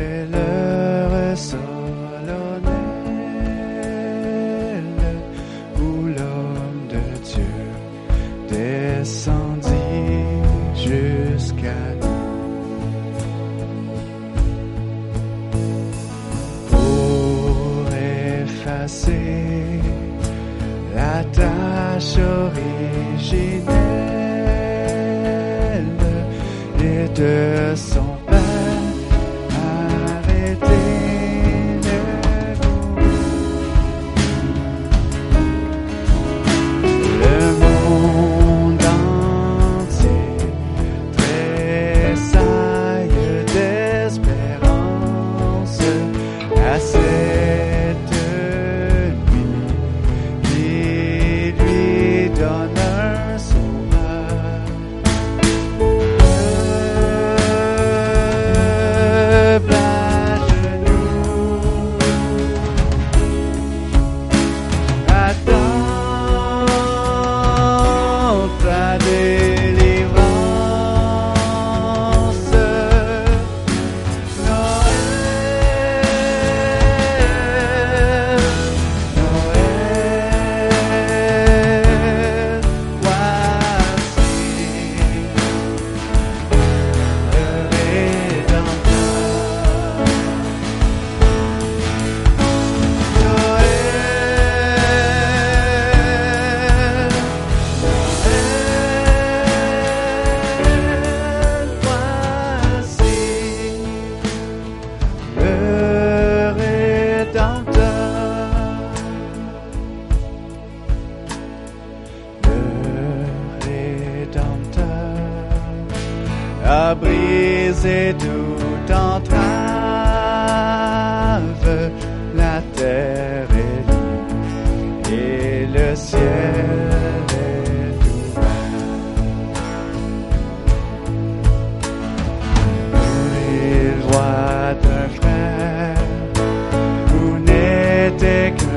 c'est l'heure vous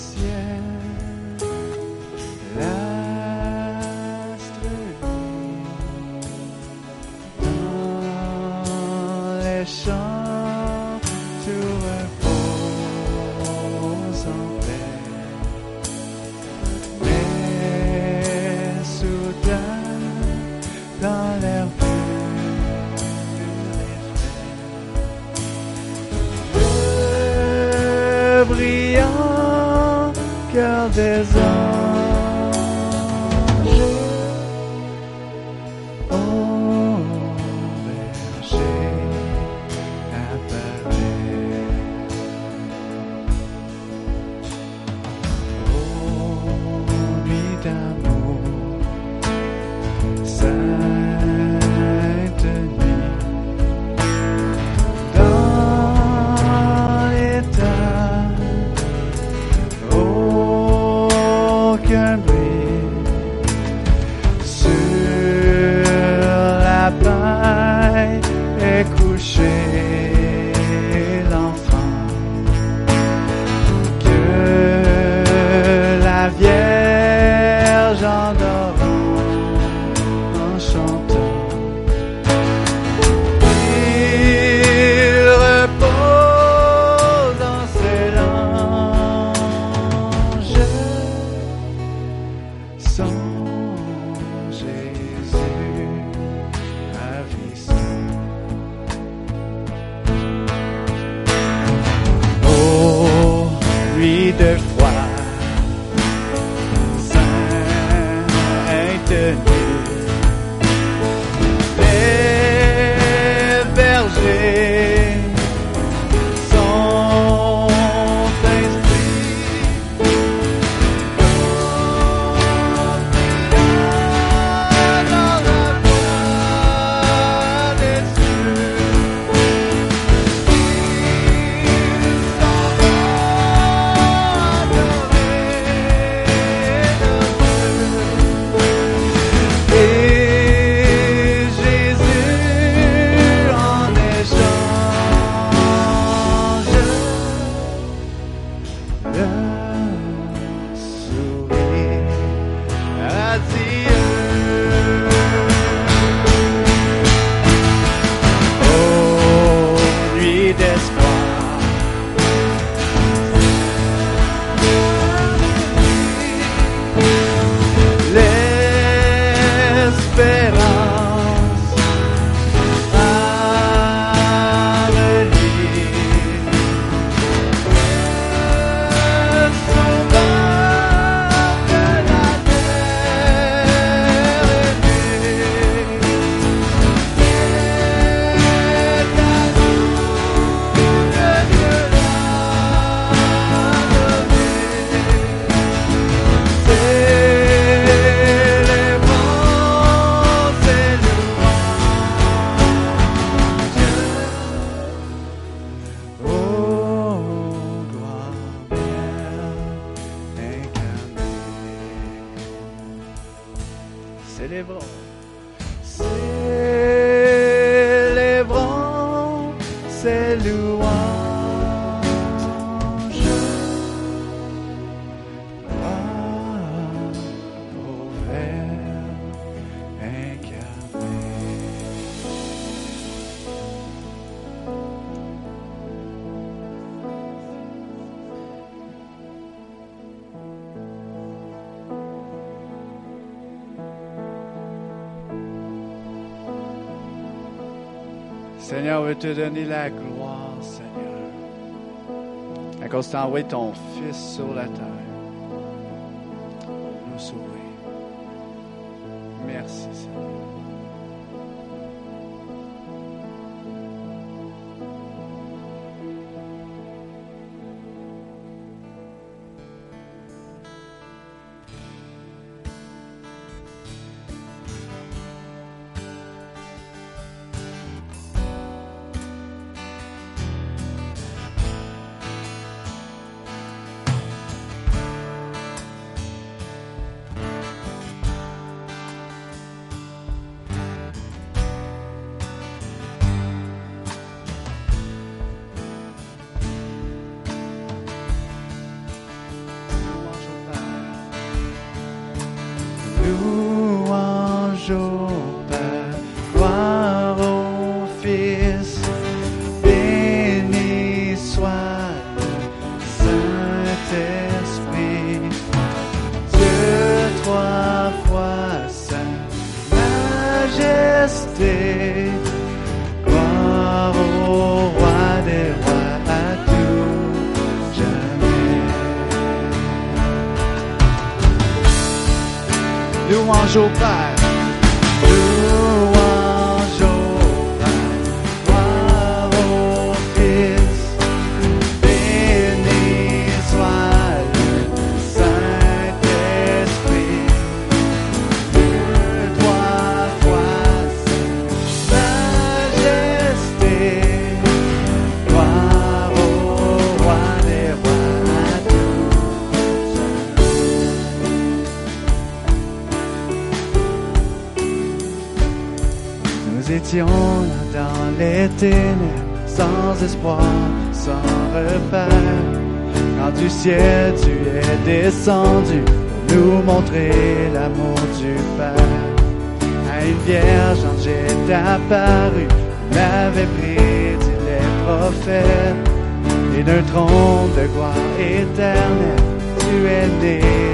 le te donner la gloire, Seigneur. À cause de ton dans les ténèbres, sans espoir, sans repère. Quand du ciel tu es descendu nous montrer l'amour du Père. À une vierge ange est apparu, m'avait prédit les prophètes. Et d'un trône de gloire éternelle, tu es né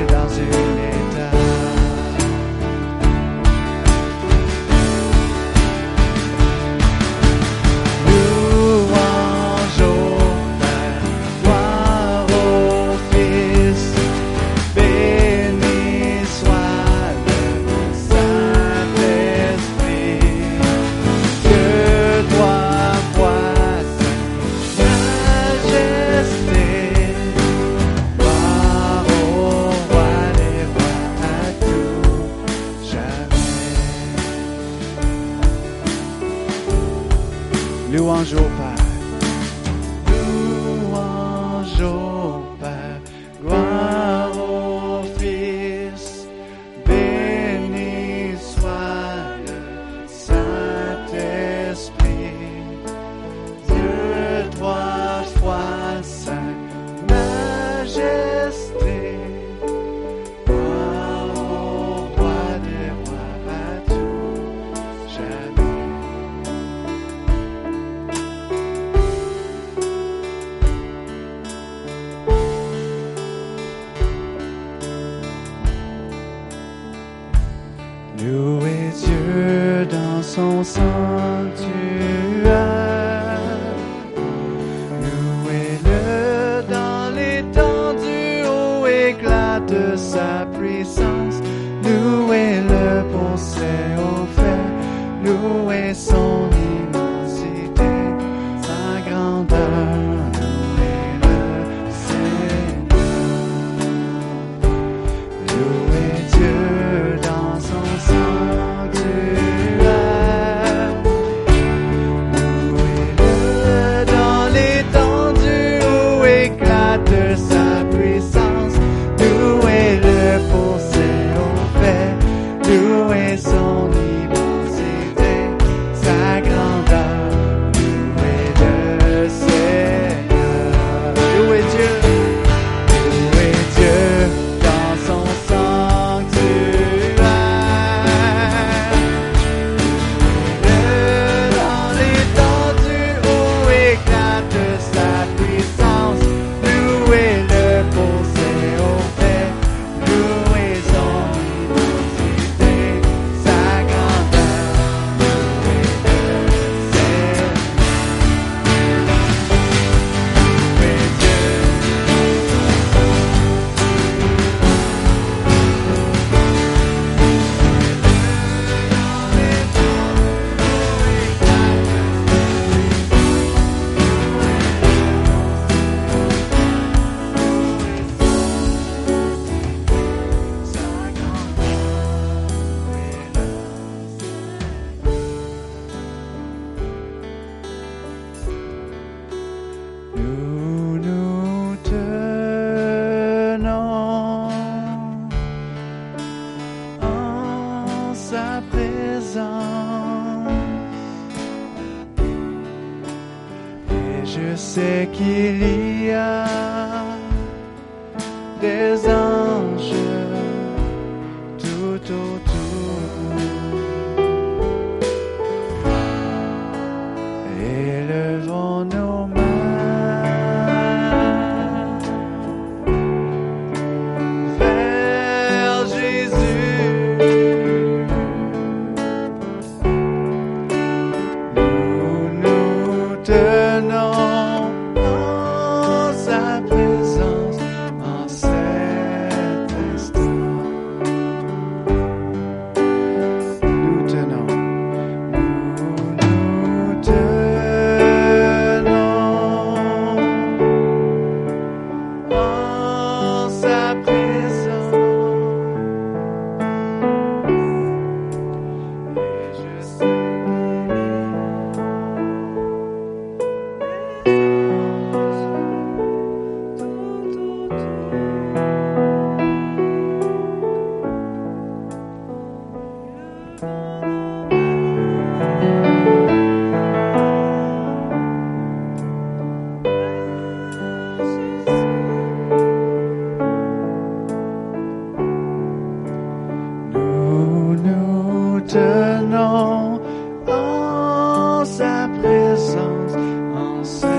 en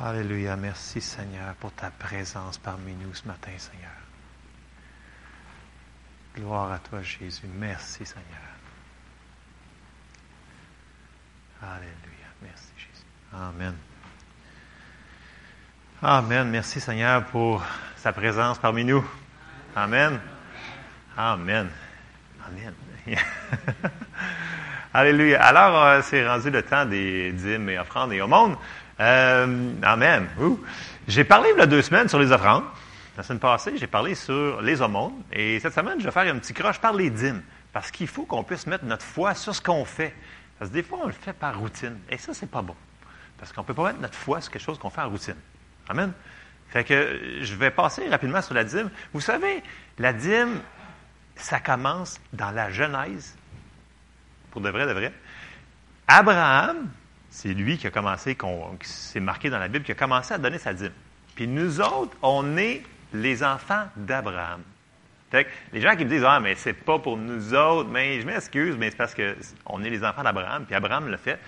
Alléluia. Merci Seigneur pour ta présence parmi nous ce matin, Seigneur. Gloire à toi, Jésus. Merci, Seigneur. Alléluia. Merci, Jésus. Amen. Amen. Merci, Seigneur, pour sa présence parmi nous. Amen. Amen. Amen. Alléluia. Alors, euh, c'est rendu le temps des dîmes et offrandes et aumônes. Euh, amen. J'ai parlé il y a deux semaines sur les offrandes. La semaine passée, j'ai parlé sur les aumônes. Et cette semaine, je vais faire un petit croche par les dîmes. Parce qu'il faut qu'on puisse mettre notre foi sur ce qu'on fait. Parce que des fois, on le fait par routine. Et ça, c'est pas bon. Parce qu'on ne peut pas mettre notre foi sur quelque chose qu'on fait en routine. Amen. Fait que je vais passer rapidement sur la dîme. Vous savez, la dîme, ça commence dans la Genèse. Pour de vrai, de vrai. Abraham, C'est lui qui a commencé, qui s'est marqué dans la Bible, qui a commencé à donner sa dîme. Puis nous autres, on est les enfants d'Abraham. Les gens qui me disent Ah, mais c'est pas pour nous autres, mais je m'excuse, mais c'est parce qu'on est les enfants d'Abraham, puis Abraham le fait,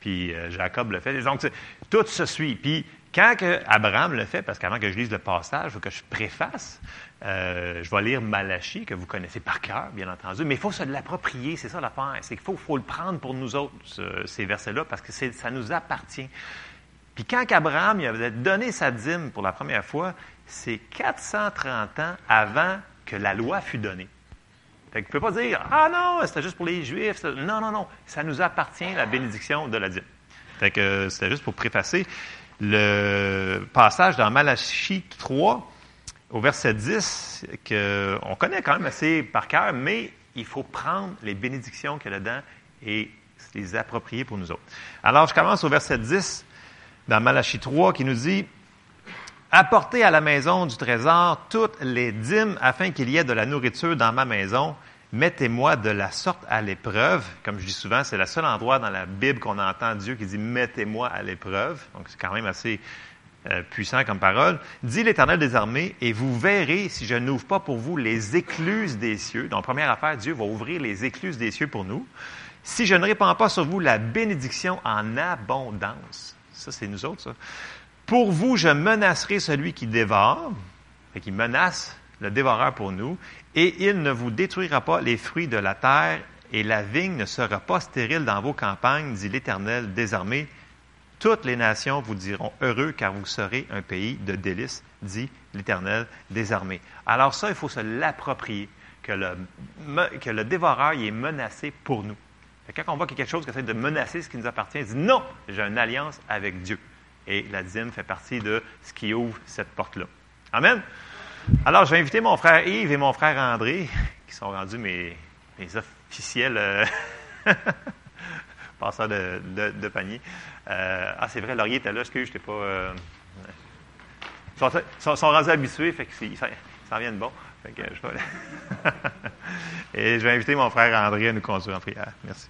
puis euh, Jacob le fait. Donc, tout se suit. Puis quand Abraham le fait, parce qu'avant que je lise le passage, il faut que je préface, euh, je vais lire Malachie, que vous connaissez par cœur, bien entendu, mais il faut se l'approprier, c'est ça l'affaire. C'est qu'il faut, faut le prendre pour nous autres, ce- ces versets-là, parce que ça nous appartient. Puis quand qu'Abraham il avait donné sa dîme pour la première fois, c'est 430 ans avant que la loi fut donnée. Fait que ne peux pas dire Ah non, c'était juste pour les Juifs. Non, non, non. Ça nous appartient, la bénédiction de la dîme. Fait que euh, c'était juste pour préfacer le passage dans Malachie 3, au verset 10, qu'on connaît quand même assez par cœur, mais il faut prendre les bénédictions qu'il y a dedans et les approprier pour nous autres. Alors, je commence au verset 10 dans Malachie 3 qui nous dit Apportez à la maison du trésor toutes les dîmes afin qu'il y ait de la nourriture dans ma maison. Mettez-moi de la sorte à l'épreuve. Comme je dis souvent, c'est le seul endroit dans la Bible qu'on entend Dieu qui dit Mettez-moi à l'épreuve. Donc c'est quand même assez euh, puissant comme parole. Dit l'Éternel des armées, et vous verrez si je n'ouvre pas pour vous les écluses des cieux. Donc première affaire, Dieu va ouvrir les écluses des cieux pour nous. Si je ne répands pas sur vous la bénédiction en abondance. Ça, c'est nous autres, ça. Pour vous, je menacerai celui qui dévore, et qui menace le dévoreur pour nous, et il ne vous détruira pas les fruits de la terre, et la vigne ne sera pas stérile dans vos campagnes, dit l'Éternel des armées. Toutes les nations vous diront heureux, car vous serez un pays de délices, dit l'Éternel des armées. Alors ça, il faut se l'approprier, que le, que le dévoreur est menacé pour nous. Quand on voit quelque chose qui essaie de menacer ce qui nous appartient, il dit non, j'ai une alliance avec Dieu. Et la dîme fait partie de ce qui ouvre cette porte-là. Amen. Alors, je vais inviter mon frère Yves et mon frère André, qui sont rendus mes, officiels euh, passeurs de, panier. Euh, ah, c'est vrai, Laurier était là, excuse, je t'ai pas. euh, ils sont, sont- rendus habitués, fait s'en viennent bon. Et je vais inviter mon frère André à nous conduire en prière. Merci.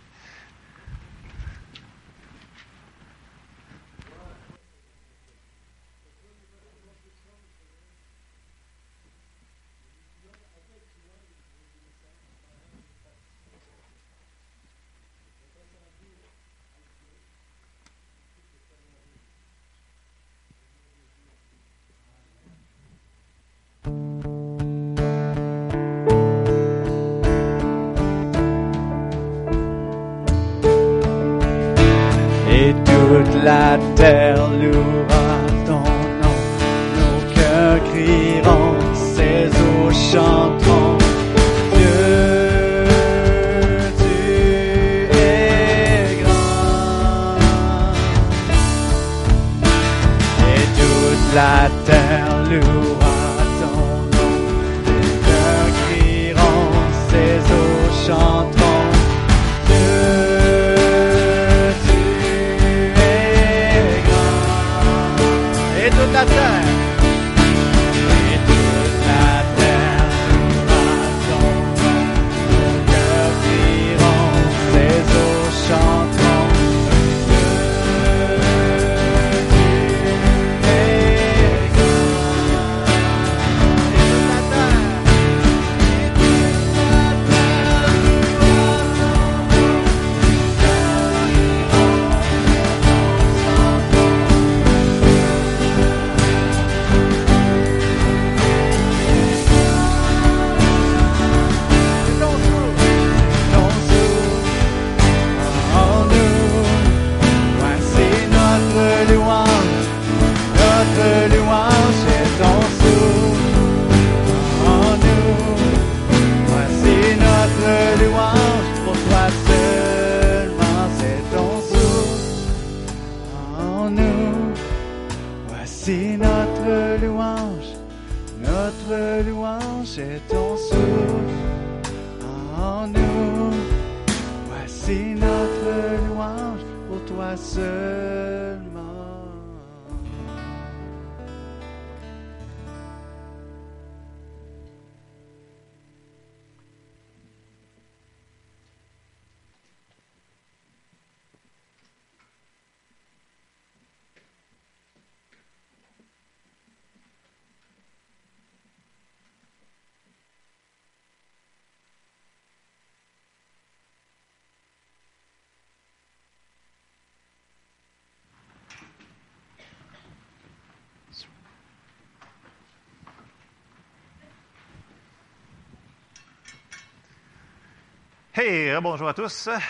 Bonjour à tous. Ça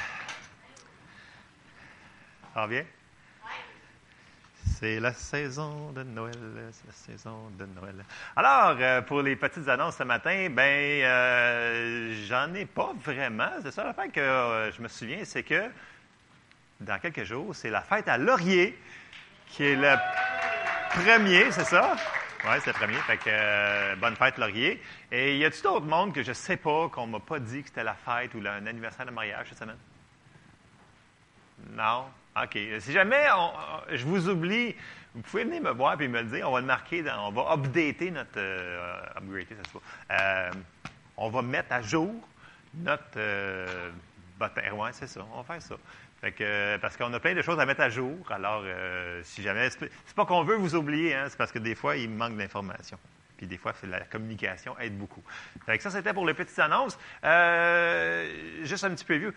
va bien? C'est la saison de Noël, c'est la saison de Noël. Alors, euh, pour les petites annonces ce matin, ben, euh, j'en ai pas vraiment. C'est ça l'affaire que euh, je me souviens, c'est que dans quelques jours, c'est la fête à Laurier, qui est le premier, c'est ça? Oui, c'est le premier. Fait que euh, bonne fête, Laurier. Et y a-t-il d'autres monde que je sais pas, qu'on m'a pas dit que c'était la fête ou un anniversaire de mariage cette semaine? Non? OK. Si jamais on- je vous oublie, vous pouvez venir me voir et me le dire. On va le marquer, dans- on va updater notre. euh, upgrader, ça se voit. Euh, on va mettre à jour notre euh, c'est ça. On va faire ça. Fait que, euh, parce qu'on a plein de choses à mettre à jour. Alors, euh, si jamais. C'est pas qu'on veut vous oublier, hein, c'est parce que des fois, il manque d'informations. Puis des fois, la communication aide beaucoup. Fait que ça, c'était pour les petites annonces. Euh, juste un petit peu vieux.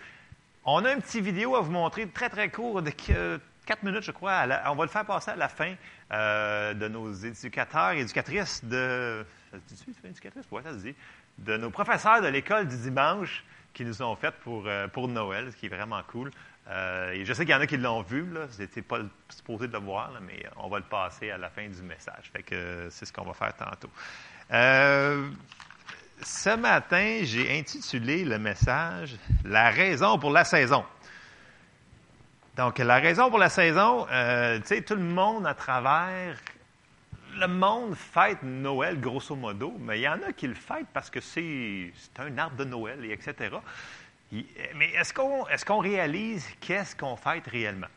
On a une petite vidéo à vous montrer, très, très court, de 4 minutes, je crois. on va le faire passer à la fin de nos éducateurs éducatrices de. Ça se c'est éducatrice? Oui, ça se dit. De nos professeurs de l'école du dimanche qui nous ont fait pour, pour Noël, ce qui est vraiment cool. Euh, je sais qu'il y en a qui l'ont vu. Vous pas supposé de le voir, mais on va le passer à la fin du message. C'est ce qu'on va faire tantôt. Euh, ce matin, j'ai intitulé le message La raison pour la saison. Donc, la raison pour la saison, euh, tu sais, tout le monde à travers le monde fête Noël, grosso modo, mais il y en a qui le fêtent parce que c'est un arbre de Noël, et etc. Mais est-ce qu'on est réalise qu'est-ce qu'on fête réellement?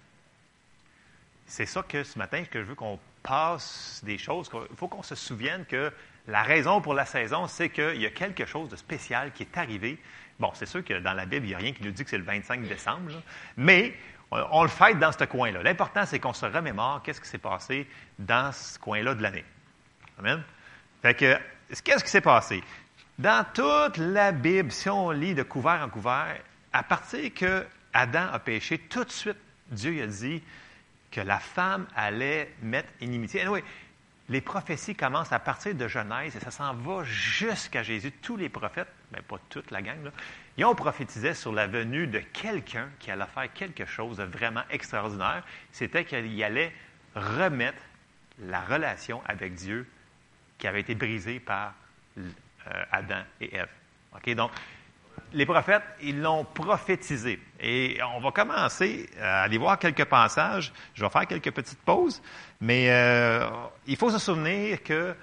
C'est ça que ce matin, je veux qu'on passe des choses. Il faut qu'on se souvienne que la raison pour la saison, c'est qu'il y a quelque chose de spécial qui est arrivé. Bon, c'est sûr que dans la Bible, il n'y a rien qui nous dit que c'est le 25 décembre, mais on, on le fête dans ce coin-là. L'important, c'est qu'on se remémore qu'est-ce qui s'est passé dans ce coin-là de l'année. Amen? Fait que, qu'est-ce qui s'est passé? Dans toute la Bible, si on lit de couvert en couvert, à partir que Adam a péché, tout de suite, Dieu a dit que la femme allait mettre inimitié. Anyway, les prophéties commencent à partir de Genèse et ça s'en va jusqu'à Jésus. Tous les prophètes, mais pas toute la gang, ils ont prophétisé sur la venue de quelqu'un qui allait faire quelque chose de vraiment extraordinaire. C'était qu'il allait remettre la relation avec Dieu qui avait été brisée par Adam et Ève. OK? Donc, les prophètes, ils l'ont prophétisé. Et on va commencer à aller voir quelques passages. Je vais faire quelques petites pauses, mais euh, il faut se souvenir que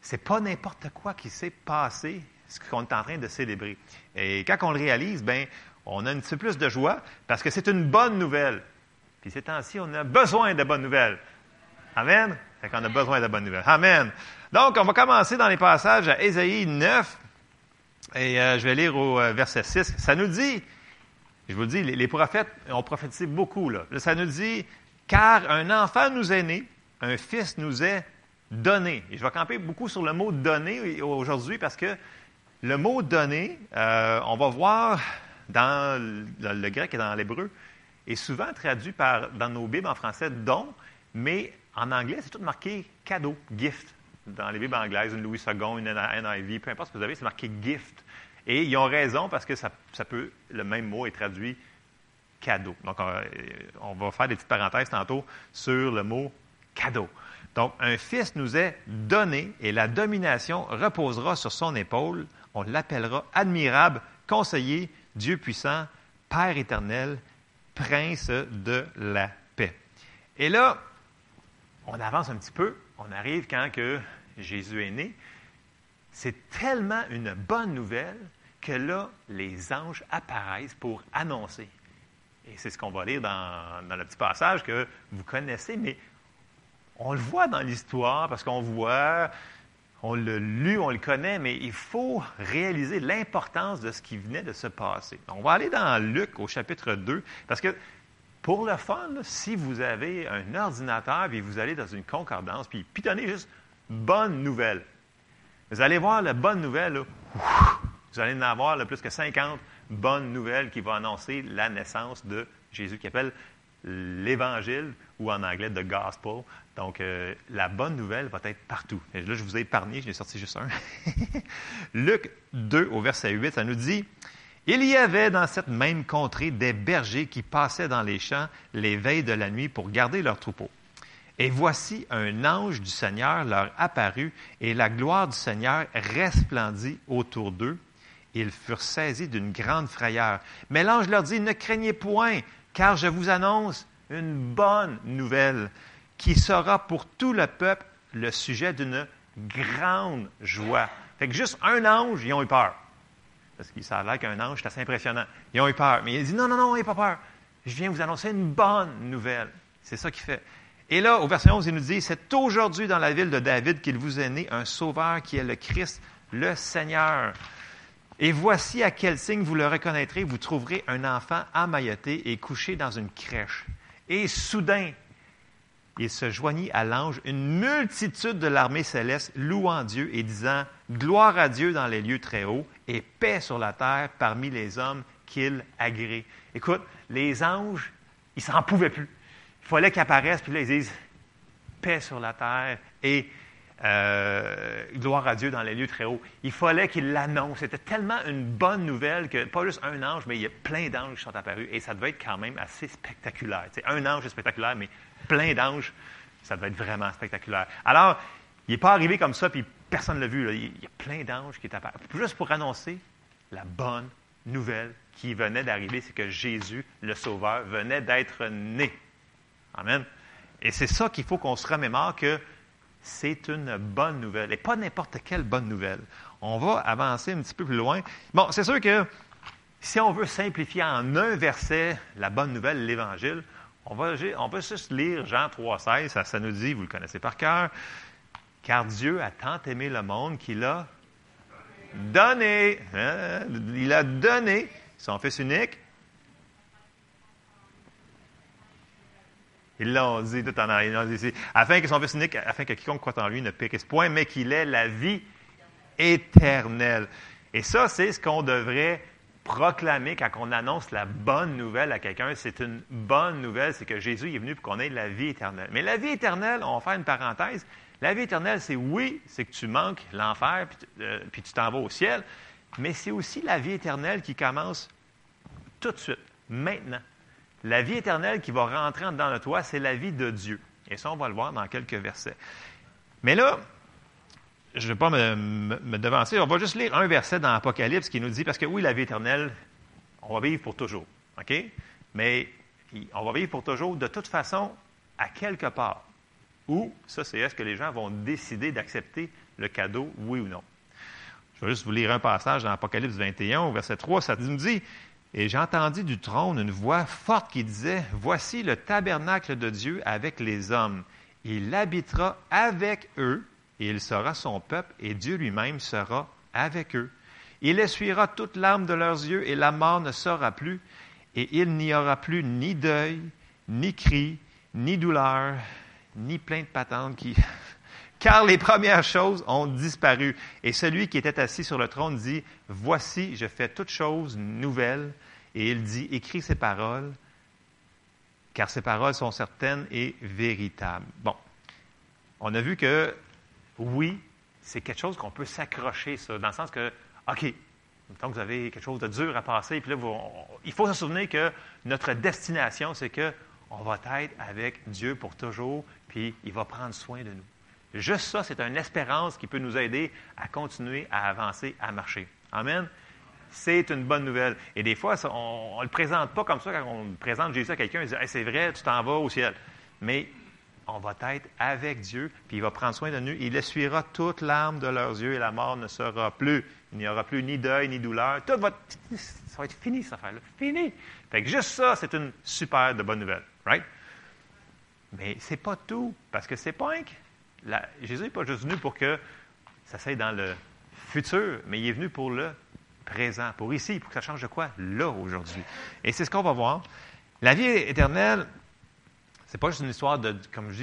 c'est pas n'importe quoi qui s'est passé, ce qu'on est en train de célébrer. Et quand on le réalise, ben, on a un petit peu plus de joie parce que c'est une bonne nouvelle. Puis ces temps-ci, on a besoin de bonnes nouvelles. Amen? Fait qu'on a besoin de bonnes nouvelles. Amen. Donc, on va commencer dans les passages à Ésaïe 9, et euh, je vais lire au euh, verset 6. Ça nous dit, je vous le dis, les, prophètes ont prophétisé beaucoup. Là. Là, ça nous dit, car un enfant nous est né, un fils nous est donné. Et je vais camper beaucoup sur le mot donné aujourd'hui parce que le mot donné, euh, on va voir dans le, le grec et dans l'hébreu, est souvent traduit par, dans nos Bibles en français don, mais en anglais, c'est tout marqué cadeau, gift. Dans les Bibles anglaises, une Louis II, une NIV, peu importe ce que vous avez, c'est marqué gift. Et ils ont raison parce que ça, ça peut, le même mot est traduit cadeau. Donc, on, on va faire des petites parenthèses tantôt sur le mot cadeau. Donc, un fils nous est donné et la domination reposera sur son épaule. On l'appellera admirable, conseiller, Dieu puissant, Père éternel, prince de la paix. Et là, on avance un petit peu. On arrive quand que Jésus est né. C'est tellement une bonne nouvelle que là, les anges apparaissent pour annoncer. Et c'est ce qu'on va lire dans, le petit passage que vous connaissez, mais on le voit dans l'histoire parce qu'on voit, on l'a lu, on le connaît, mais il faut réaliser l'importance de ce qui venait de se passer. On va aller dans Luc au chapitre 2, parce que pour le fun, si vous avez un ordinateur et vous allez dans une concordance, puis pitonnez juste bonne nouvelle. Vous allez voir la bonne nouvelle, vous allez en avoir plus que 50 bonnes nouvelles qui vont annoncer la naissance de Jésus, qui appelle l'Évangile, ou en anglais, the gospel. Donc, euh, la bonne nouvelle va être partout. Et là, je vous ai épargné, je l'ai sorti juste un. Luc 2, au verset 8, ça nous dit Il y avait dans cette même contrée des bergers qui passaient dans les champs les veilles de la nuit pour garder leurs troupeaux. Et voici un ange du Seigneur leur apparut, et la gloire du Seigneur resplendit autour d'eux. Ils furent saisis d'une grande frayeur. Mais l'ange leur dit, ne craignez point, car je vous annonce une bonne nouvelle qui sera pour tout le peuple le sujet d'une grande joie. Fait que juste un ange, ils ont eu peur. Parce qu'il a l'air qu'un ange, c'est assez impressionnant. Ils ont eu peur. Mais il dit, non, non, non, n'ayez pas peur. Je viens vous annoncer une bonne nouvelle. C'est ça qu'il fait. Et là, au verset 11, il nous dit, c'est aujourd'hui dans la ville de David qu'il vous est né un sauveur qui est le Christ, le Seigneur. Et voici à quel signe vous le reconnaîtrez. Vous trouverez un enfant emmailloté et couché dans une crèche. Et soudain, il se joignit à l'ange une multitude de l'armée céleste louant Dieu et disant Gloire à Dieu dans les lieux très hauts et paix sur la terre parmi les hommes qu'il agrée. Écoute, les anges, ils s'en pouvaient plus. Il fallait qu'ils apparaissent, puis là, ils disent Paix sur la terre et euh, gloire à Dieu dans les lieux très hauts. Il fallait qu'ils l'annoncent. C'était tellement une bonne nouvelle que pas juste un ange, mais il y a plein d'anges qui sont apparus et ça devait être quand même assez spectaculaire. Tu sais, un ange est spectaculaire, mais plein d'anges, ça devait être vraiment spectaculaire. Alors, il n'est pas arrivé comme ça, puis personne ne l'a vu. Il y a plein d'anges qui est apparu. Juste pour annoncer la bonne nouvelle qui venait d'arriver, c'est que Jésus, le Sauveur, venait d'être né. Amen. Et c'est ça qu'il faut qu'on se remémore que c'est une bonne nouvelle. Et pas n'importe quelle bonne nouvelle. On va avancer un petit peu plus loin. Bon, c'est sûr que si on veut simplifier en un verset la bonne nouvelle, l'Évangile, on va, juste lire Jean 3,16, ça, ça nous dit, vous le connaissez par cœur, car Dieu a tant aimé le monde qu'il a donné, hein, il a donné son Fils unique. Ils l'ont dit tout en arrière, ici, afin que son Fils unique, afin que quiconque croit en lui ne périsse point, mais qu'il ait la vie éternelle. Et ça, c'est ce qu'on devrait proclamer quand on annonce la bonne nouvelle à quelqu'un. C'est une bonne nouvelle, c'est que Jésus est venu pour qu'on ait la vie éternelle. Mais la vie éternelle, on va faire une parenthèse, la vie éternelle, c'est oui, c'est que tu manques l'enfer, puis, euh, puis tu t'en vas au ciel, mais c'est aussi la vie éternelle qui commence tout de suite, maintenant. La vie éternelle qui va rentrer dans le toit, c'est la vie de Dieu. Et ça, on va le voir dans quelques versets. Mais là, je ne vais pas me, me, devancer, on va juste lire un verset dans l'Apocalypse qui nous dit, parce que oui, la vie éternelle, on va vivre pour toujours, OK? Mais on va vivre pour toujours de toute façon à quelque part. Ou, ça, c'est est-ce que les gens vont décider d'accepter le cadeau, oui ou non? Je vais juste vous lire un passage dans l'Apocalypse 21, au verset 3, ça nous dit, et j'ai entendu du trône une voix forte qui disait, Voici le tabernacle de Dieu avec les hommes. Il habitera avec eux, et il sera son peuple, et Dieu lui-même sera avec eux. Il essuiera toute larme de leurs yeux, et la mort ne sera plus, et il n'y aura plus ni deuil, ni cri, ni douleur, ni plainte patente. Car les premières choses ont disparu. Et celui qui était assis sur le trône dit, Voici, je fais toutes choses nouvelles. Et il dit, Écris ces paroles, car ces paroles sont certaines et véritables. Bon, on a vu que oui, c'est quelque chose qu'on peut s'accrocher, ça, dans le sens que, OK, que vous avez quelque chose de dur à passer, puis là, il faut se souvenir que notre destination, c'est que on va être avec Dieu pour toujours, puis il va prendre soin de nous. Juste ça, c'est une espérance qui peut nous aider à continuer à avancer, à marcher. Amen? C'est une bonne nouvelle. Et des fois, on ne le présente pas comme ça quand on présente Jésus à quelqu'un. Il dit hey, C'est vrai, tu t'en vas au ciel. Mais on va être avec Dieu, puis il va prendre soin de nous. Il essuiera toute larme de leurs yeux et la mort ne sera plus. Il n'y aura plus ni deuil, ni douleur. Tout va, ça va être fini, cette affaire-là. Fini. Fait que juste ça, c'est une super de bonne nouvelle. Right? Mais c'est pas tout, parce que c'est pas un Jésus n'est pas juste venu pour que ça s'aille dans le futur, mais il est venu pour le présent, pour ici, pour que ça change de quoi? Là, aujourd'hui. Et c'est ce qu'on va voir. La vie éternelle, c'est pas juste une histoire de, comme je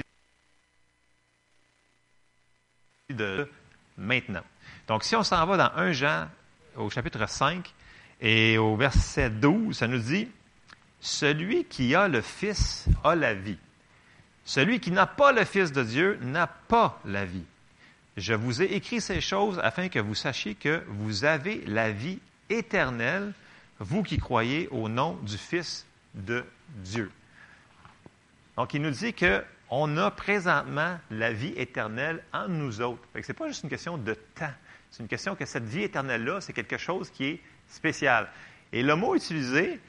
dis, de maintenant. Donc, si on s'en va dans 1 Jean, au chapitre 5, et au verset 12, ça nous dit, Celui qui a le Fils a la vie. Celui qui n'a pas le Fils de Dieu n'a pas la vie. Je vous ai écrit ces choses afin que vous sachiez que vous avez la vie éternelle. vous qui croyez au nom du Fils de Dieu. Donc, il nous dit qu'on a présentement la vie éternelle en nous autres. Ce n'est pas juste une question de temps. C'est une question que cette vie éternelle-là, c'est quelque chose qui est spécial. Et le mot utilisé,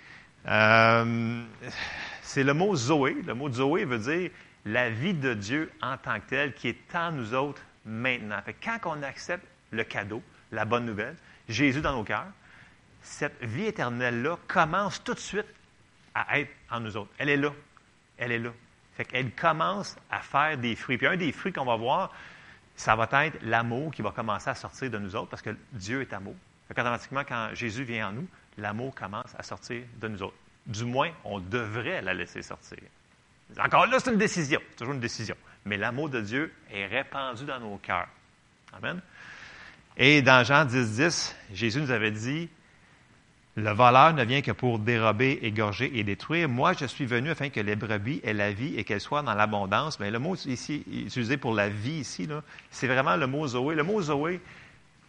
euh, c'est le mot Zoé. Le mot Zoé veut dire la vie de Dieu en tant que telle qui est en nous autres maintenant. Fait quand on accepte le cadeau, la bonne nouvelle, Jésus dans nos cœurs, cette vie éternelle-là commence tout de suite à être en nous autres. Elle est là. Elle est là. Fait qu'elle commence à faire des fruits. Puis un des fruits qu'on va voir, ça va être l'amour qui va commencer à sortir de nous autres parce que Dieu est amour. Fait qu'automatiquement, quand Jésus vient en nous, l'amour commence à sortir de nous autres. Du moins, on devrait la laisser sortir. Encore là, c'est une décision. C'est toujours une décision. Mais l'amour de Dieu est répandu dans nos cœurs. Amen. Et dans Jean 10, 10, Jésus nous avait dit, le voleur ne vient que pour dérober, égorger et détruire. Moi, je suis venu afin que les brebis aient la vie et qu'elles soient dans l'abondance. Mais le mot ici, utilisé pour la vie ici, c'est vraiment le mot Zoé. Le mot Zoé,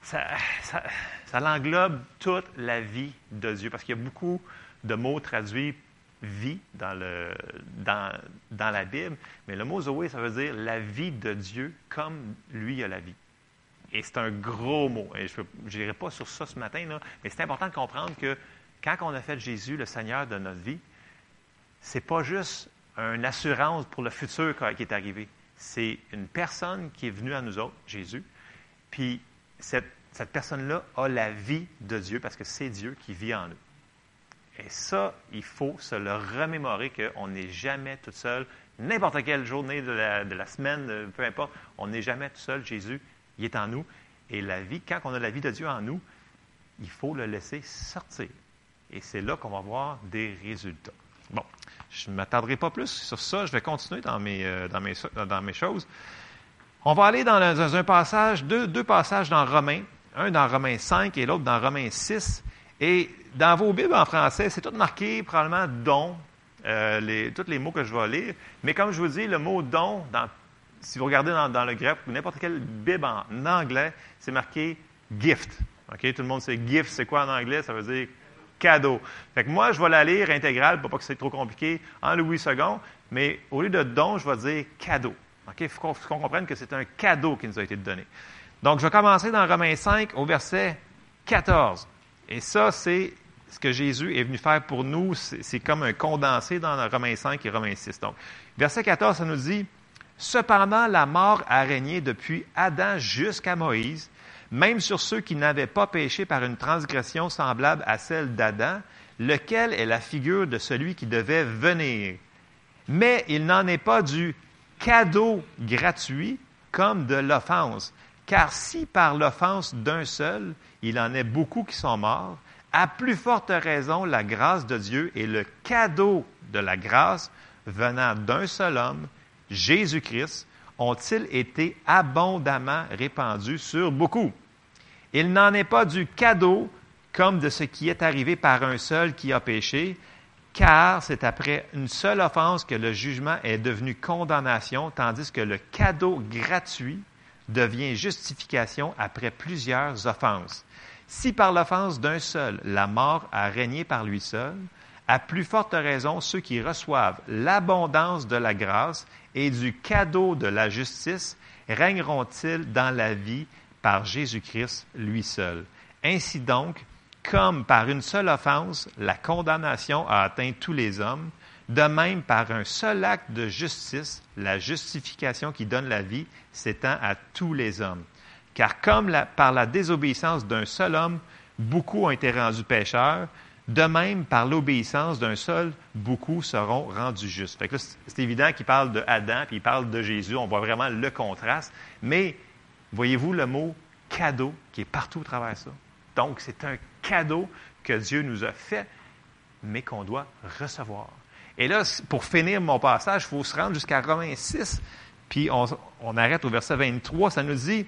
ça, ça, l'englobe toute la vie de Dieu. Parce qu'il y a beaucoup de mots traduits vie dans, dans la Bible. Mais le mot Zoé, ça veut dire la vie de Dieu comme lui a la vie. Et c'est un gros mot. Je n'irai pas sur ça ce matin, mais c'est important de comprendre que quand on a fait Jésus le Seigneur de notre vie, c'est pas juste une assurance pour le futur qui est arrivé. C'est une personne qui est venue à nous autres, Jésus, puis cette, personne-là a la vie de Dieu parce que c'est Dieu qui vit en nous. Et ça, il faut se le remémorer qu'on n'est jamais tout seul. N'importe quelle journée de la semaine, peu importe, on n'est jamais tout seul. Jésus il est en nous. Et la vie, quand on a la vie de Dieu en nous, il faut le laisser sortir. Et c'est là qu'on va voir des résultats. Bon, je ne m'attarderai pas plus sur ça. Je vais continuer dans mes, euh, dans mes, choses. On va aller dans, un passage, deux, passages dans Romains, un dans Romains 5 et l'autre dans Romains 6. Et dans vos Bibles en français, c'est tout marqué probablement don, euh, tous les mots que je vais lire. Mais comme je vous dis, le mot don, dans si vous regardez dans, le grec ou n'importe quelle Bible en anglais, c'est marqué gift. Tout le monde sait gift, c'est quoi en anglais? Ça veut dire cadeau. Fait que moi, je vais la lire intégrale pour pas que c'est trop compliqué en Louis II, mais au lieu de don, je vais dire cadeau. Il faut qu'on comprenne que c'est un cadeau qui nous a été donné. Donc, je vais commencer dans Romains 5 au verset 14. Et ça, c'est ce que Jésus est venu faire pour nous. C'est comme un condensé dans Romains 5 et Romains 6. Donc, verset 14, ça nous dit Cependant, la mort a régné depuis Adam jusqu'à Moïse, même sur ceux qui n'avaient pas péché par une transgression semblable à celle d'Adam, lequel est la figure de celui qui devait venir. Mais il n'en est pas du cadeau gratuit comme de l'offense. Car si par l'offense d'un seul, il en est beaucoup qui sont morts, à plus forte raison, la grâce de Dieu et le cadeau de la grâce venant d'un seul homme, Jésus-Christ, ont-ils été abondamment répandus sur beaucoup? Il n'en est pas du cadeau comme de ce qui est arrivé par un seul qui a péché, car c'est après une seule offense que le jugement est devenu condamnation, tandis que le cadeau gratuit devient justification après plusieurs offenses. Si par l'offense d'un seul, la mort a régné par lui seul, à plus forte raison, ceux qui reçoivent l'abondance de la grâce et du cadeau de la justice régneront-ils dans la vie par Jésus-Christ lui seul? Ainsi donc, comme par une seule offense, la condamnation a atteint tous les hommes, de même par un seul acte de justice, la justification qui donne la vie s'étend à tous les hommes. Car comme par la désobéissance d'un seul homme, beaucoup ont été rendus pécheurs, de même, par l'obéissance d'un seul, beaucoup seront rendus justes. c'est évident qu'il parle de Adam, puis il parle de Jésus. On voit vraiment le contraste. Mais voyez-vous le mot cadeau qui est partout au travers ça? Donc, c'est un cadeau que Dieu nous a fait, mais qu'on doit recevoir. Et là, pour finir mon passage, il faut se rendre jusqu'à Romains 6, puis on, on arrête au verset 23. Ça nous dit,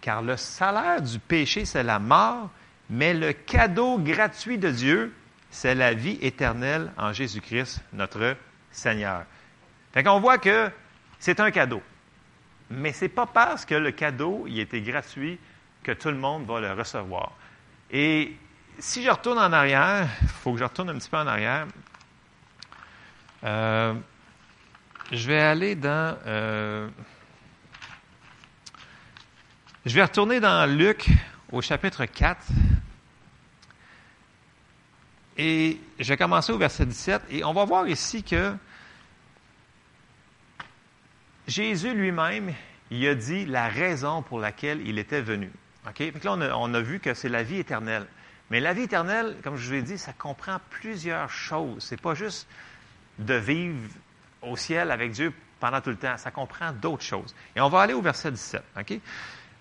car le salaire du péché, c'est la mort, mais le cadeau gratuit de Dieu, c'est la vie éternelle en Jésus-Christ, notre Seigneur. Fait qu'on voit que c'est un cadeau. Mais ce n'est pas parce que le cadeau il était gratuit que tout le monde va le recevoir. Et si je retourne en arrière, il faut que je retourne un petit peu en arrière. Euh, je vais aller dans. euh, je vais retourner dans Luc au chapitre 4. Et je vais commencer au verset 17. Et on va voir ici que Jésus lui-même, il a dit la raison pour laquelle il était venu. OK? Là, on a, on a vu que c'est la vie éternelle. Mais la vie éternelle, comme je vous l'ai dit, ça comprend plusieurs choses. C'est pas juste de vivre au ciel avec Dieu pendant tout le temps. Ça comprend d'autres choses. Et on va aller au verset 17. OK?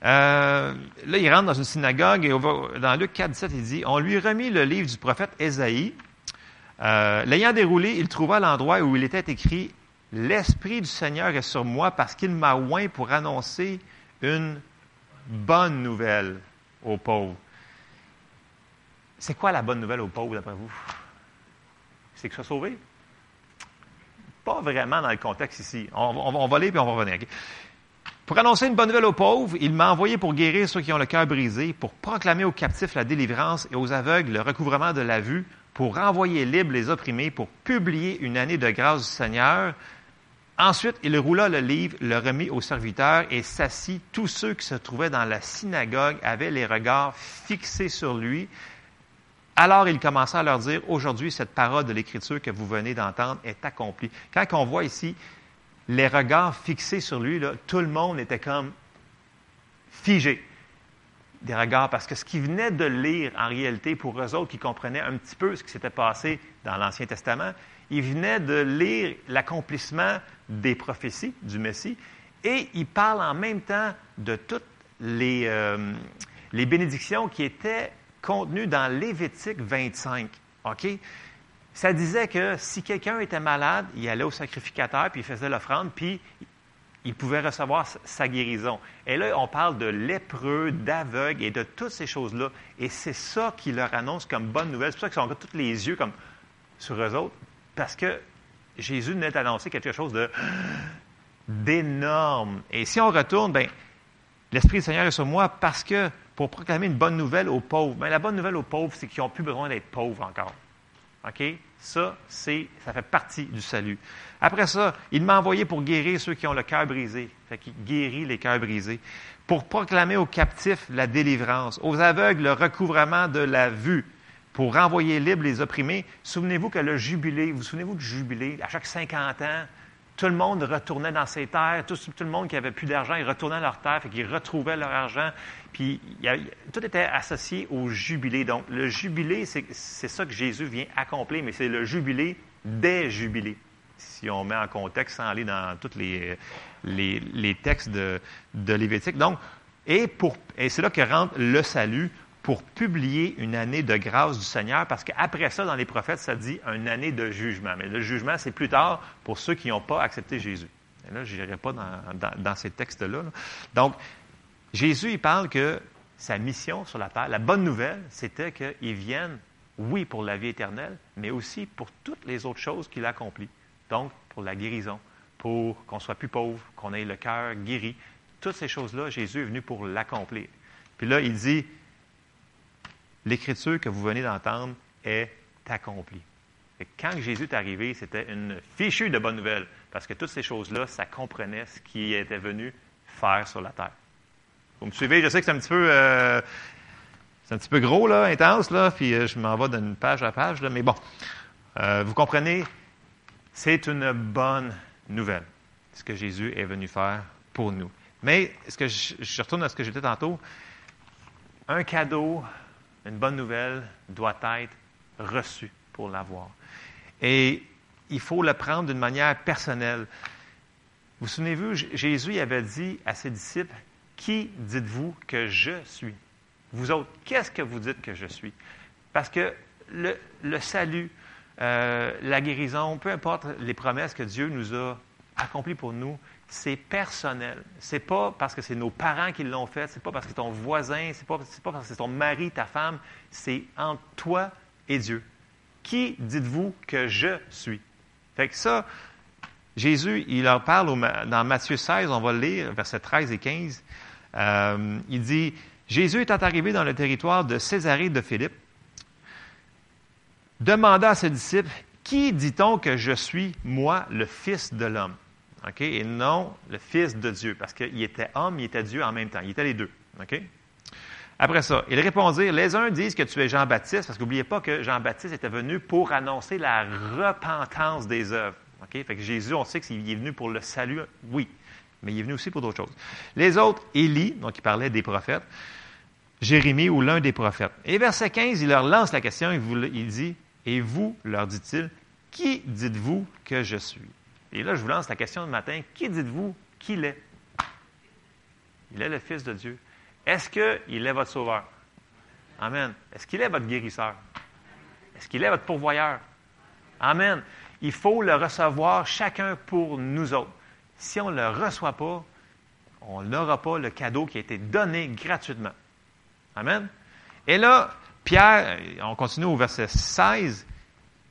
Euh, là, il rentre dans une synagogue et dans Luc 4, 17, il dit On lui remit le livre du prophète Ésaïe. Euh, L'ayant déroulé, il trouva l'endroit où il était écrit L'Esprit du Seigneur est sur moi parce qu'il m'a oint pour annoncer une bonne nouvelle aux pauvres. C'est quoi la bonne nouvelle aux pauvres, d'après vous? C'est qu'ils soient sauvés? Pas vraiment dans le contexte ici. On, va aller puis on va revenir. Pour annoncer une bonne nouvelle aux pauvres, il m'a envoyé pour guérir ceux qui ont le cœur brisé, pour proclamer aux captifs la délivrance et aux aveugles le recouvrement de la vue, pour renvoyer libres les opprimés, pour publier une année de grâce du Seigneur. Ensuite, il roula le livre, le remit aux serviteurs et s'assit. Tous ceux qui se trouvaient dans la synagogue avaient les regards fixés sur lui. Alors il commença à leur dire, aujourd'hui, cette parole de l'Écriture que vous venez d'entendre est accomplie. Quand on voit ici les regards fixés sur lui, tout le monde était comme figé. Des regards, parce que ce qu'ils venaient de lire, en réalité, pour eux autres qui comprenaient un petit peu ce qui s'était passé dans l'Ancien Testament, ils venaient de lire l'accomplissement des prophéties du Messie et ils parlent en même temps de toutes les, euh, les bénédictions qui étaient contenues dans Lévitique 25. OK? Ça disait que si quelqu'un était malade, il allait au sacrificateur, puis il faisait l'offrande, puis il pouvait recevoir sa guérison. Et là, on parle de lépreux, d'aveugles et de toutes ces choses-là. Et c'est ça qui leur annonce comme bonne nouvelle. C'est pour ça qu'ils ont tous les yeux comme sur eux autres, parce que Jésus venait d'annoncer quelque chose de d'énorme. Et si on retourne, ben, l'Esprit du Seigneur est sur moi parce que pour proclamer une bonne nouvelle aux pauvres. Ben, la bonne nouvelle aux pauvres, c'est qu'ils n'ont plus besoin d'être pauvres encore. Ça, c'est, ça fait partie du salut. Après ça, il m'a envoyé pour guérir ceux qui ont le cœur brisé. Fait qu'il guérit les cœurs brisés. Pour proclamer aux captifs la délivrance, aux aveugles le recouvrement de la vue, pour renvoyer libres les opprimés. Souvenez-vous que le jubilé, vous, vous souvenez-vous du jubilé, à chaque 50 ans, tout le monde retournait dans ses terres, tout, le monde qui avait plus d'argent, ils retournaient à leurs terres, fait qu'ils retrouvaient leur argent. Puis tout était associé au jubilé. Donc le jubilé, c'est ça que Jésus vient accomplir, mais c'est le jubilé des jubilés. Si on met en contexte sans aller dans tous les, textes de, de Lévitique. Donc, et, et c'est là que rentre le salut pour publier une année de grâce du Seigneur, parce qu'après ça, dans les prophètes, ça dit une année de jugement. Mais le jugement, c'est plus tard pour ceux qui n'ont pas accepté Jésus. Et là, je n'irai pas dans, ces textes-là. là. Donc, Jésus, il parle que sa mission sur la terre, la bonne nouvelle, c'était qu'il vienne, oui, pour la vie éternelle, mais aussi pour toutes les autres choses qu'il a accomplies. Donc, pour la guérison, pour qu'on soit plus pauvre, qu'on ait le cœur guéri. Toutes ces choses-là, Jésus est venu pour l'accomplir. Puis là, il dit, l'écriture que vous venez d'entendre est accomplie. Et quand Jésus est arrivé, c'était une fichue de bonne nouvelle, parce que toutes ces choses-là, ça comprenait ce qu'il était venu faire sur la terre. Vous me suivez? Je sais que c'est un petit peu, euh, c'est un petit peu gros, là, intense, là, puis euh, je m'en vais d'une page à page, là, mais bon, euh, vous comprenez, c'est une bonne nouvelle, ce que Jésus est venu faire pour nous. Mais, ce que je retourne à ce que j'étais tantôt, un cadeau, une bonne nouvelle doit être reçu pour l'avoir. Et il faut le prendre d'une manière personnelle. Vous souvenez-vous, J- Jésus avait dit à ses disciples, Qui dites-vous que je suis? Vous autres, qu'est-ce que vous dites que je suis? Parce que le, le salut, euh, la guérison, peu importe les promesses que Dieu nous a accomplies pour nous, c'est personnel. C'est pas parce que c'est nos parents qui l'ont fait, c'est pas parce que c'est ton voisin, c'est pas, pas parce que c'est ton mari, ta femme, c'est entre toi et Dieu. Qui dites-vous que je suis? Fait que ça, Jésus, il leur parle dans Matthieu 16, on va le lire, versets 13 et 15. Euh, il dit Jésus étant arrivé dans le territoire de Césarée de Philippe, demanda à ses disciples, Qui dit-on que je suis, moi, le Fils de l'homme? Et non le Fils de Dieu, parce qu'il était homme, il était Dieu en même temps. Il était les deux. Après ça, ils répondirent, les uns disent que tu es Jean-Baptiste, parce qu'oubliez pas que Jean-Baptiste était venu pour annoncer la repentance des œuvres. Fait que Jésus, on sait qu'il est venu pour le salut, oui, mais il est venu aussi pour d'autres choses. Les autres, Élie, donc il parlait des prophètes, Jérémie ou l'un des prophètes. Et verset 15, il leur lance la question, il dit, et vous, leur dit-il, qui dites-vous que je suis? Et là, je vous lance la question de matin, qui dites-vous qu'il est? Il est le Fils de Dieu. Est-ce qu'il est votre sauveur? Amen. Est-ce qu'il est votre guérisseur? Est-ce qu'il est votre pourvoyeur? Amen. Il faut le recevoir chacun pour nous autres. Si on ne le reçoit pas, on n'aura pas le cadeau qui a été donné gratuitement. Amen. Et là, Pierre, on continue au verset 16.